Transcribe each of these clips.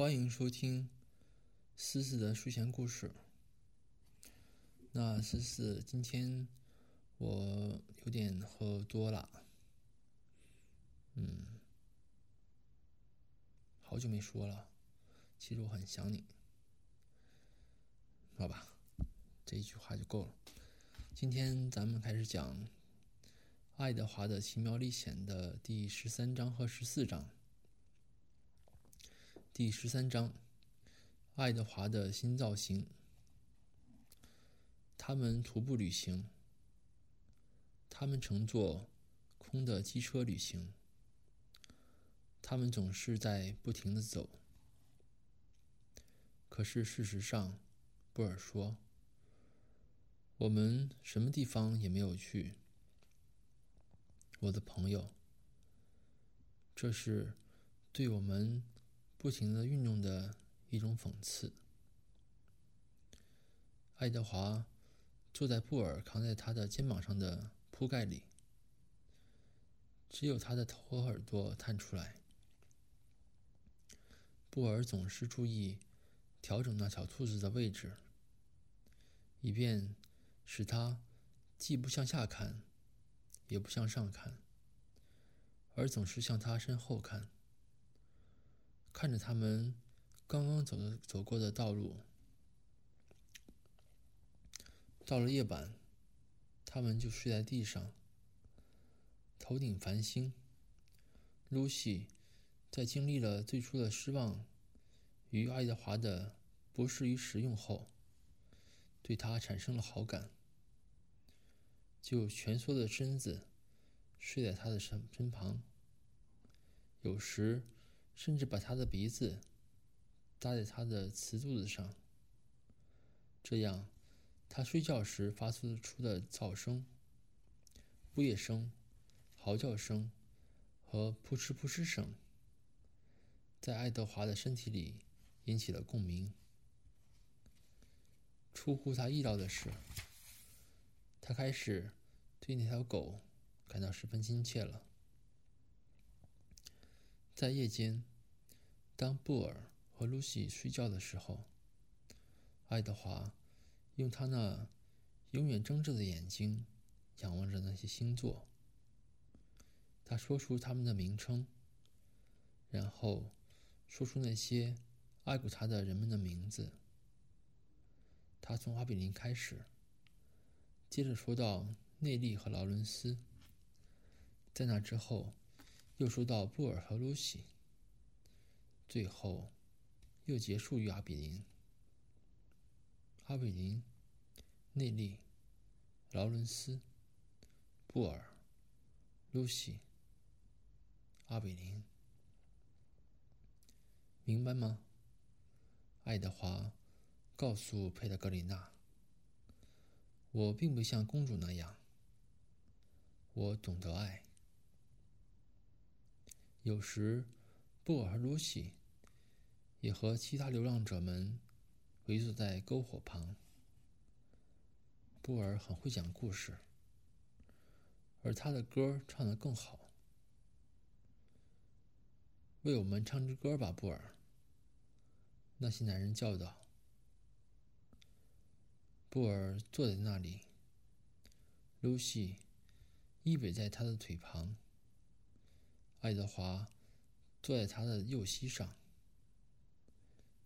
欢迎收听思思的睡前故事。那思思，今天我有点喝多了，嗯，好久没说了，其实我很想你，好吧，这一句话就够了。今天咱们开始讲《爱德华的奇妙历险》的第十三章和十四章。第十三章，爱德华的新造型。他们徒步旅行，他们乘坐空的机车旅行，他们总是在不停的走。可是事实上，布尔说：“我们什么地方也没有去，我的朋友。”这是对我们。不停的运用的一种讽刺。爱德华坐在布尔扛在他的肩膀上的铺盖里，只有他的头和耳朵探出来。布尔总是注意调整那小兔子的位置，以便使它既不向下看，也不向上看，而总是向他身后看。看着他们刚刚走的走过的道路，到了夜晚，他们就睡在地上，头顶繁星。露西在经历了最初的失望与爱德华的不适于使用后，对他产生了好感，就蜷缩着身子睡在他的身身旁，有时。甚至把他的鼻子搭在他的瓷肚子上，这样，他睡觉时发出出的噪声、呜咽声、嚎叫声和扑哧扑哧声，在爱德华的身体里引起了共鸣。出乎他意料的是，他开始对那条狗感到十分亲切了。在夜间，当布尔和露西睡觉的时候，爱德华用他那永远睁着的眼睛仰望着那些星座。他说出他们的名称，然后说出那些爱过他的人们的名字。他从阿比林开始，接着说到内利和劳伦斯，在那之后。又说到布尔和露西，最后又结束于阿比林。阿比林、内利、劳伦斯、布尔、露西、阿比林，明白吗？爱德华告诉佩德格里娜：“我并不像公主那样，我懂得爱。”有时，布尔和露西也和其他流浪者们围坐在篝火旁。布尔很会讲故事，而他的歌唱得更好。为我们唱支歌吧，布尔。那些男人叫道。布尔坐在那里，露西依偎在他的腿旁。爱德华坐在他的右膝上，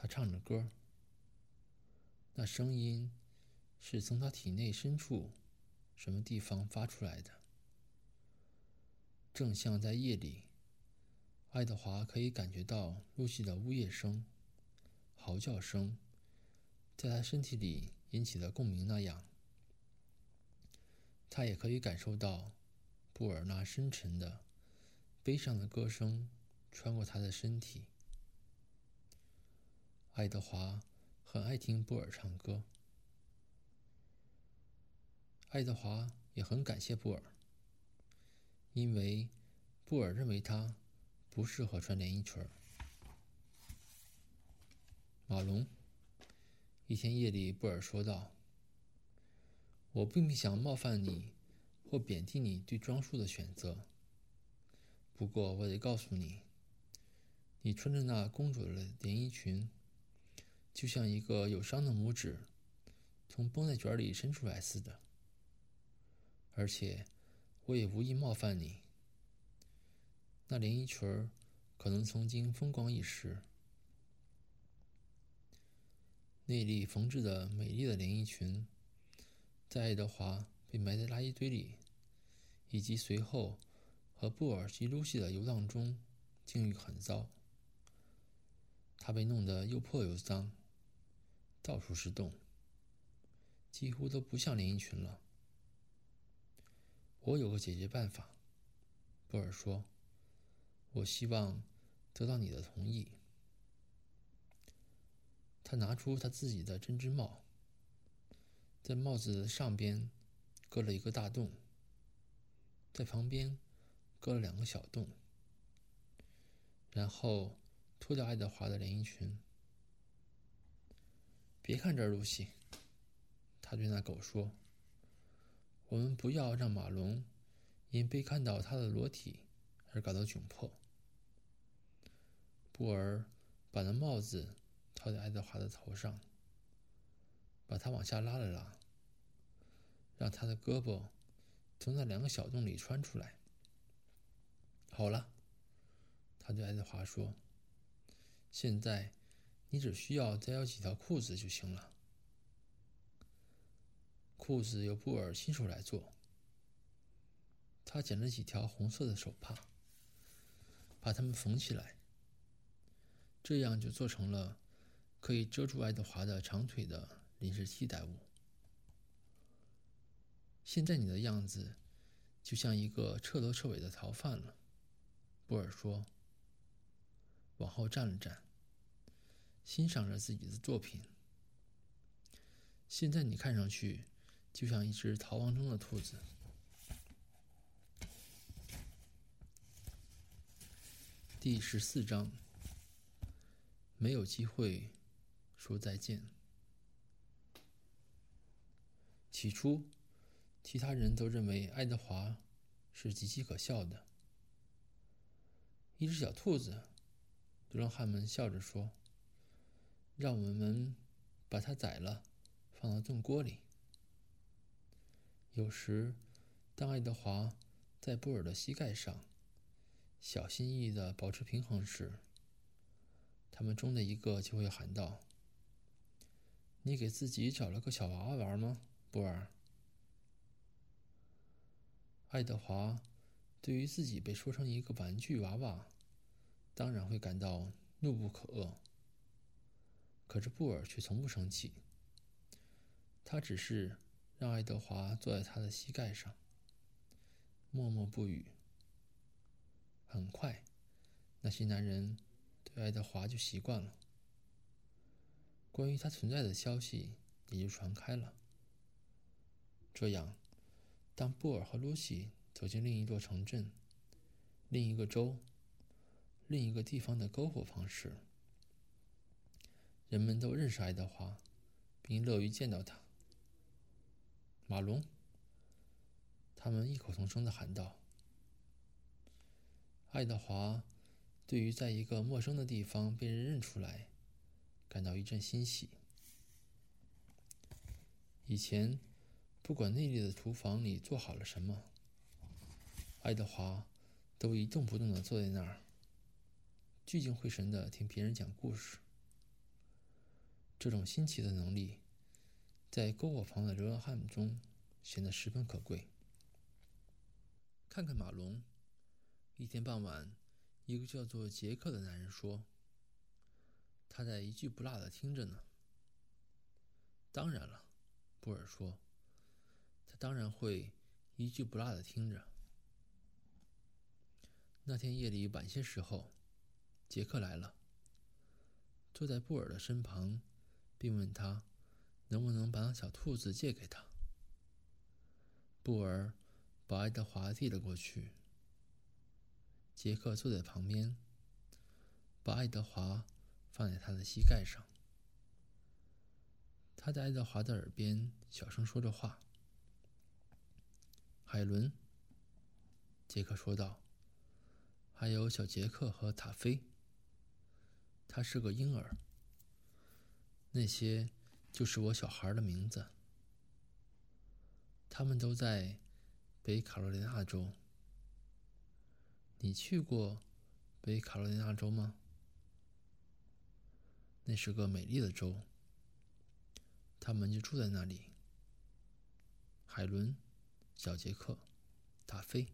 他唱着歌。那声音是从他体内深处什么地方发出来的，正像在夜里，爱德华可以感觉到露西的呜咽声、嚎叫声，在他身体里引起的共鸣那样。他也可以感受到布尔那深沉的。悲伤的歌声穿过他的身体。爱德华很爱听布尔唱歌。爱德华也很感谢布尔，因为布尔认为他不适合穿连衣裙。马龙，一天夜里，布尔说道：“我并不想冒犯你，或贬低你对装束的选择。”不过，我得告诉你，你穿着那公主的连衣裙，就像一个有伤的拇指从绷带卷里伸出来似的。而且，我也无意冒犯你。那连衣裙儿可能曾经风光一时。内里缝制的美丽的连衣裙，在爱德华被埋在垃圾堆里，以及随后和布尔及露西的游荡中，境遇很糟。他被弄得又破又脏，到处是洞，几乎都不像连衣裙了。我有个解决办法，布尔说。我希望得到你的同意。他拿出他自己的针织帽，在帽子上边割了一个大洞，在旁边割了两个小洞，然后脱掉爱德华的连衣裙。别看这儿，露西，他对那狗说：“我们不要让马龙因被看到他的裸体而感到窘迫。”布尔把那帽子。套在爱德华的头上，把他往下拉了拉，让他的胳膊从那两个小洞里穿出来。好了，他对爱德华说：“现在你只需要再要几条裤子就行了。裤子由布尔亲手来做。他捡了几条红色的手帕，把它们缝起来，这样就做成了。”可以遮住爱德华的长腿的临时替代物。现在你的样子就像一个彻头彻尾的逃犯了，布尔说。往后站了站，欣赏着自己的作品。现在你看上去就像一只逃亡中的兔子。第十四章，没有机会。说再见。起初，其他人都认为爱德华是极其可笑的。一只小兔子，流浪汉们笑着说：“让我们把它宰了，放到炖锅里。”有时，当爱德华在布尔的膝盖上小心翼翼的保持平衡时，他们中的一个就会喊道。你给自己找了个小娃娃玩吗，布尔？爱德华对于自己被说成一个玩具娃娃，当然会感到怒不可遏。可是布尔却从不生气，他只是让爱德华坐在他的膝盖上，默默不语。很快，那些男人对爱德华就习惯了。关于他存在的消息也就传开了。这样，当布尔和露西走进另一座城镇、另一个州、另一个地方的篝火旁时，人们都认识爱德华，并乐于见到他。马龙，他们异口同声的喊道。爱德华对于在一个陌生的地方被人认出来。感到一阵欣喜。以前，不管内里的厨房里做好了什么，爱德华都一动不动的坐在那儿，聚精会神的听别人讲故事。这种新奇的能力，在篝火旁的流浪汉中显得十分可贵。看看马龙，一天傍晚，一个叫做杰克的男人说。他在一句不落的听着呢。当然了，布尔说，他当然会一句不落的听着。那天夜里晚些时候，杰克来了，坐在布尔的身旁，并问他能不能把小兔子借给他。布尔把爱德华递了过去。杰克坐在旁边，把爱德华。放在他的膝盖上，他在爱德华的耳边小声说着话。海伦，杰克说道：“还有小杰克和塔菲。”他是个婴儿。那些就是我小孩的名字。他们都在北卡罗来纳州。你去过北卡罗来纳州吗？那是个美丽的州。他们就住在那里。海伦、小杰克、达菲，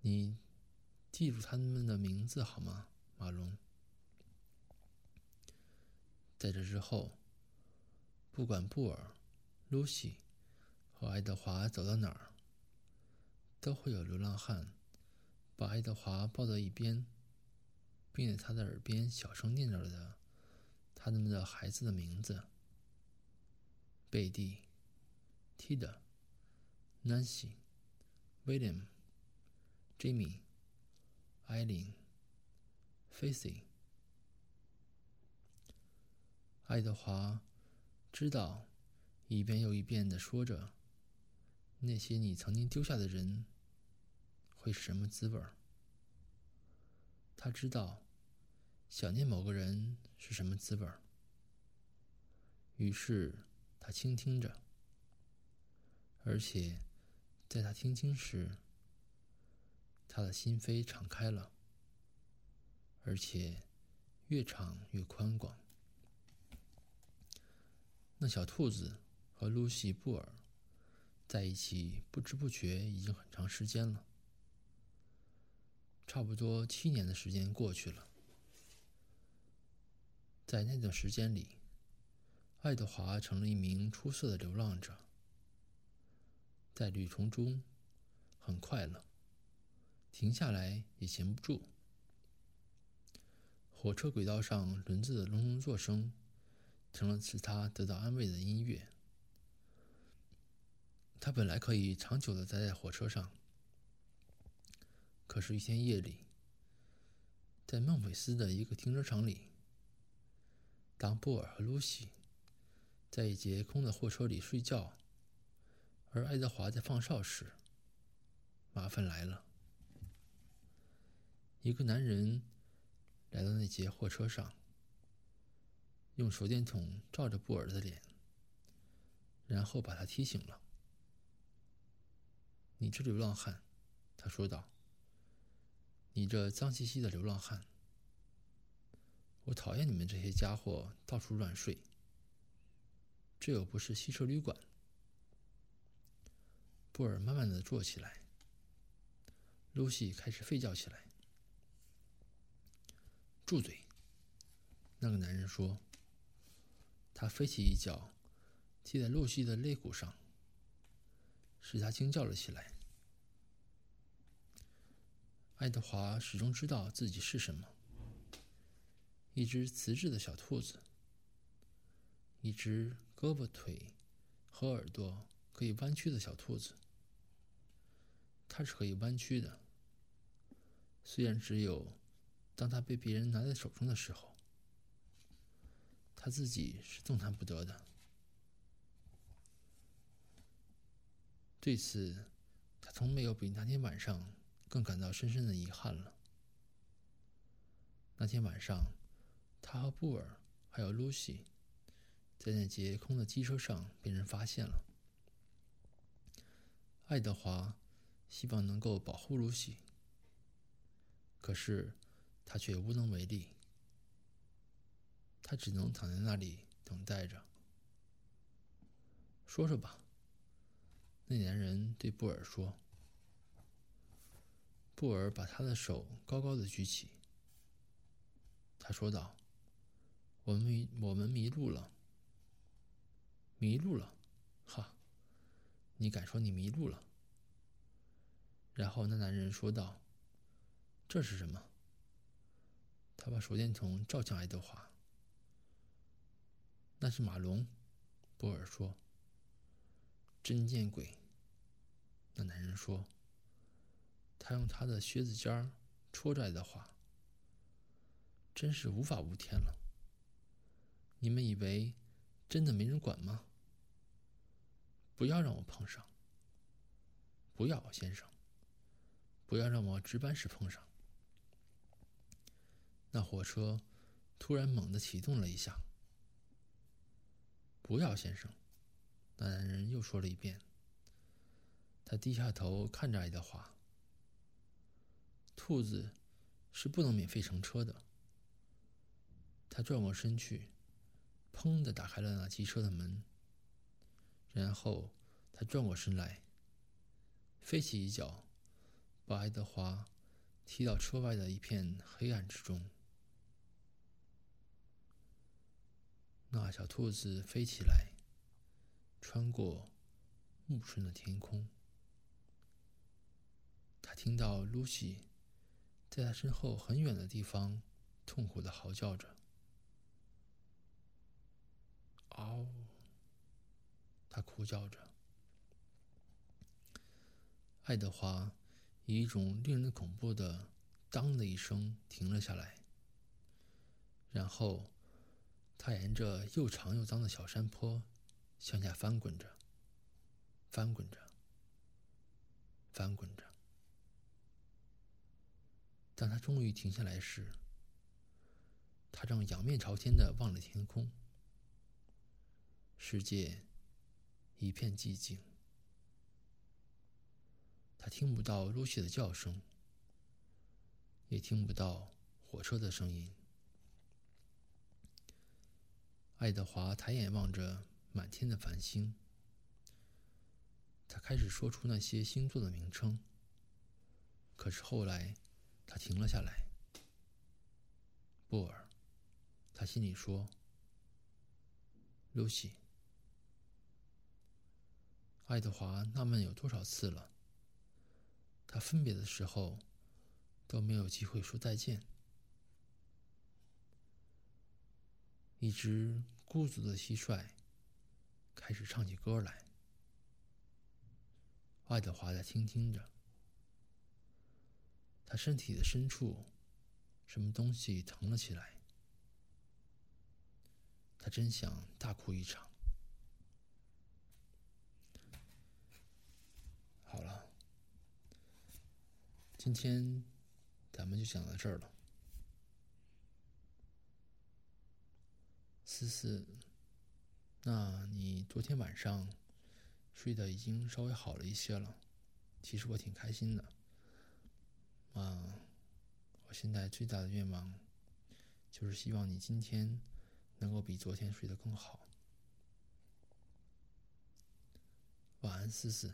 你记住他们的名字好吗，马龙？在这之后，不管布尔、露西和爱德华走到哪儿，都会有流浪汉把爱德华抱到一边，并在他的耳边小声念叨着他们的孩子的名字：贝蒂、蒂德、南希、威廉、吉米、艾琳、菲西。爱德华知道，一遍又一遍的说着那些你曾经丢下的人会是什么滋味儿。他知道，想念某个人是什么滋味儿。于是他倾听着，而且在他听清时，他的心扉敞开了，而且越敞越宽广。那小兔子和露西·布尔在一起，不知不觉已经很长时间了，差不多七年的时间过去了。在那段时间里，爱德华成了一名出色的流浪者，在旅途中很快乐，停下来也闲不住。火车轨道上轮子的隆隆作声。成了使他得到安慰的音乐。他本来可以长久的待在火车上，可是，一天夜里，在孟菲斯的一个停车场里，当布尔和露西在一节空的货车里睡觉，而爱德华在放哨时，麻烦来了。一个男人来到那节货车上。用手电筒照着布尔的脸，然后把他踢醒了。“你这流浪汉！”他说道，“你这脏兮兮的流浪汉！我讨厌你们这些家伙到处乱睡。这又不是汽车旅馆。”布尔慢慢的坐起来。露西开始吠叫起来。“住嘴！”那个男人说。他飞起一脚，踢在露西的肋骨上，使他惊叫了起来。爱德华始终知道自己是什么：一只瓷质的小兔子，一只胳膊、腿和耳朵可以弯曲的小兔子。它是可以弯曲的，虽然只有当它被别人拿在手中的时候。他自己是动弹不得的。对此，他从没有比那天晚上更感到深深的遗憾了。那天晚上，他和布尔还有露西，在那节空的机车上被人发现了。爱德华希望能够保护露西，可是他却无能为力。他只能躺在那里等待着。说说吧，那男人对布尔说。布尔把他的手高高的举起。他说道：“我们，我们迷路了。迷路了，哈！你敢说你迷路了？”然后那男人说道：“这是什么？”他把手电筒照向爱德华。那是马龙，波尔说。真见鬼！那男人说。他用他的靴子尖儿戳着爱德华。真是无法无天了。你们以为真的没人管吗？不要让我碰上。不要，先生。不要让我值班时碰上。那火车突然猛地启动了一下。不要，先生，那男人又说了一遍。他低下头看着爱德华。兔子是不能免费乘车的。他转过身去，砰的打开了那机车的门。然后他转过身来，飞起一脚，把爱德华踢到车外的一片黑暗之中。那小兔子飞起来，穿过暮春的天空。他听到露西在他身后很远的地方痛苦的嚎叫着：“嗷！”他哭叫着。爱德华以一种令人恐怖的“当”的一声停了下来，然后。他沿着又长又脏的小山坡向下翻滚着，翻滚着，翻滚着。当他终于停下来时，他正仰面朝天的望着天空。世界一片寂静，他听不到露西的叫声，也听不到火车的声音。爱德华抬眼望着满天的繁星，他开始说出那些星座的名称。可是后来，他停了下来。布尔，他心里说：“露西。”爱德华纳闷有多少次了，他分别的时候都没有机会说再见。一只孤独的蟋蟀开始唱起歌来。爱德华在倾听着，他身体的深处，什么东西疼了起来。他真想大哭一场。好了，今天咱们就讲到这儿了。思思，那你昨天晚上睡得已经稍微好了一些了，其实我挺开心的。啊，我现在最大的愿望就是希望你今天能够比昨天睡得更好。晚安，思思，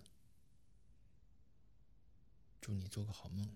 祝你做个好梦。